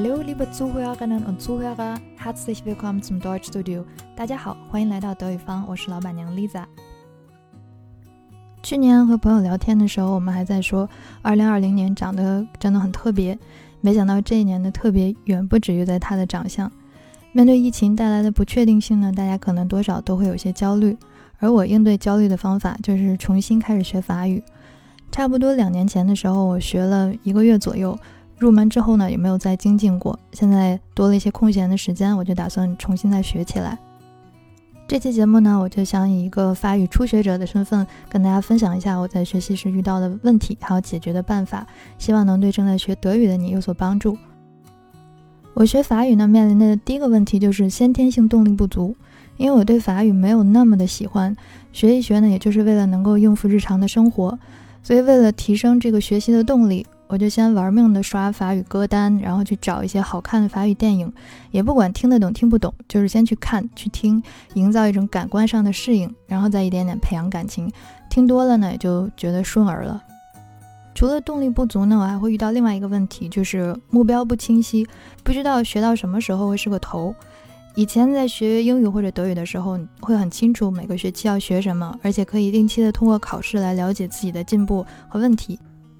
Hallo, liebe Zuhörerinnen und Zuhörer, herzlich willkommen zum Deutschstudio。大家好，欢迎来到德语坊，我是老板娘 Lisa。去年和朋友聊天的时候，我们还在说，2020年长得真的很特别。没想到这一年的特别远不止于在他的长相。面对疫情带来的不确定性呢，大家可能多少都会有些焦虑。而我应对焦虑的方法就是重新开始学法语。差不多两年前的时候，我学了一个月左右。入门之后呢，也没有再精进过。现在多了一些空闲的时间，我就打算重新再学起来。这期节目呢，我就想以一个法语初学者的身份，跟大家分享一下我在学习时遇到的问题，还有解决的办法，希望能对正在学德语的你有所帮助。我学法语呢，面临的第一个问题就是先天性动力不足，因为我对法语没有那么的喜欢，学一学呢，也就是为了能够应付日常的生活，所以为了提升这个学习的动力。我就先玩命的刷法语歌单，然后去找一些好看的法语电影，也不管听得懂听不懂，就是先去看去听，营造一种感官上的适应，然后再一点点培养感情。听多了呢，也就觉得顺耳了。除了动力不足呢，我还会遇到另外一个问题，就是目标不清晰，不知道学到什么时候会是个头。以前在学英语或者德语的时候，会很清楚每个学期要学什么，而且可以定期的通过考试来了解自己的进步和问题。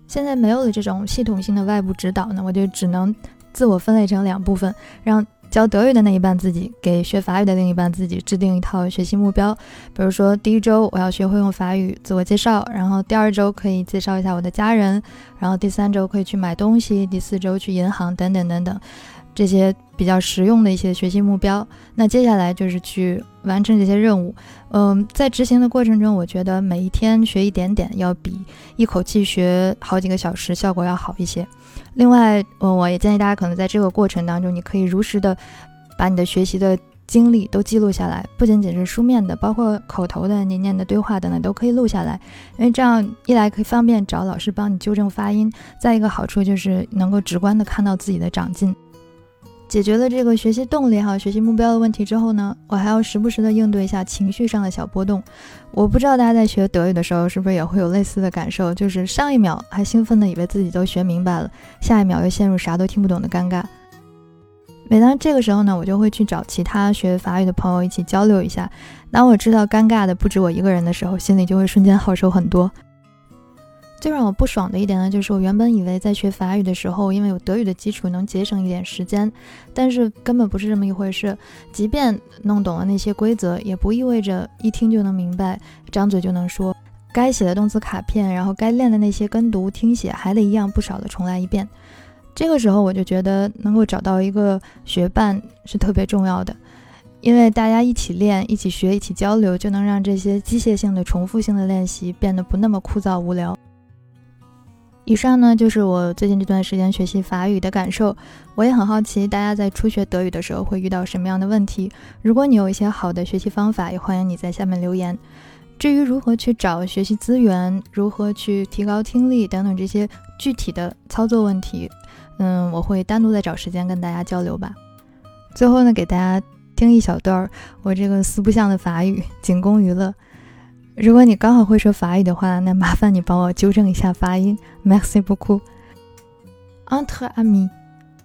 现在没有了这种系统性的外部指导呢，我就只能自我分类成两部分，让教德语的那一半自己给学法语的另一半自己制定一套学习目标。比如说，第一周我要学会用法语自我介绍，然后第二周可以介绍一下我的家人，然后第三周可以去买东西，第四周去银行，等等等等。这些比较实用的一些学习目标，那接下来就是去完成这些任务。嗯，在执行的过程中，我觉得每一天学一点点，要比一口气学好几个小时效果要好一些。另外，嗯，我也建议大家可能在这个过程当中，你可以如实的把你的学习的经历都记录下来，不仅仅是书面的，包括口头的、你念的对话等等都可以录下来，因为这样一来可以方便找老师帮你纠正发音，再一个好处就是能够直观的看到自己的长进。解决了这个学习动力哈、学习目标的问题之后呢，我还要时不时的应对一下情绪上的小波动。我不知道大家在学德语的时候是不是也会有类似的感受，就是上一秒还兴奋的以为自己都学明白了，下一秒又陷入啥都听不懂的尴尬。每当这个时候呢，我就会去找其他学法语的朋友一起交流一下。当我知道尴尬的不止我一个人的时候，心里就会瞬间好受很多。最让我不爽的一点呢，就是我原本以为在学法语的时候，因为有德语的基础，能节省一点时间，但是根本不是这么一回事。即便弄懂了那些规则，也不意味着一听就能明白，张嘴就能说。该写的动词卡片，然后该练的那些跟读、听写，还得一样不少的重来一遍。这个时候，我就觉得能够找到一个学伴是特别重要的，因为大家一起练、一起学、一起交流，就能让这些机械性的、重复性的练习变得不那么枯燥无聊。以上呢就是我最近这段时间学习法语的感受，我也很好奇大家在初学德语的时候会遇到什么样的问题。如果你有一些好的学习方法，也欢迎你在下面留言。至于如何去找学习资源，如何去提高听力等等这些具体的操作问题，嗯，我会单独再找时间跟大家交流吧。最后呢，给大家听一小段儿我这个四不像的法语，仅供娱乐。如果你刚好会说法语的话，那麻烦你帮我纠正一下发音。Merci beaucoup. Entre amis.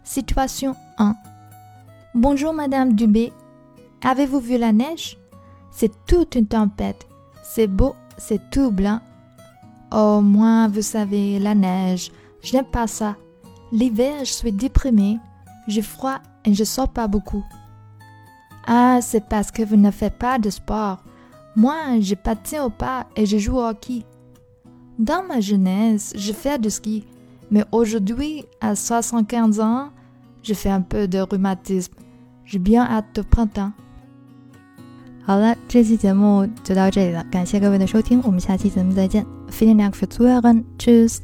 Situation 1. Bonjour Madame Dubé. Avez-vous vu la neige C'est toute une tempête. C'est beau, c'est tout blanc. Oh, moi, vous savez, la neige, je n'aime pas ça. L'hiver, je suis déprimée. J'ai froid et je sors pas beaucoup. Ah, c'est parce que vous ne faites pas de sport. Moi, je patine au pas et je joue au hockey. Dans ma jeunesse, je fais du ski, mais aujourd'hui, à 75 ans, je fais un peu de rhumatisme. J'ai bien hâte au printemps. 好了，这期节目就到这里了，感谢各位的收听，我们下期节目再见。Vielen Dank fürs Zuhören. Tschüss.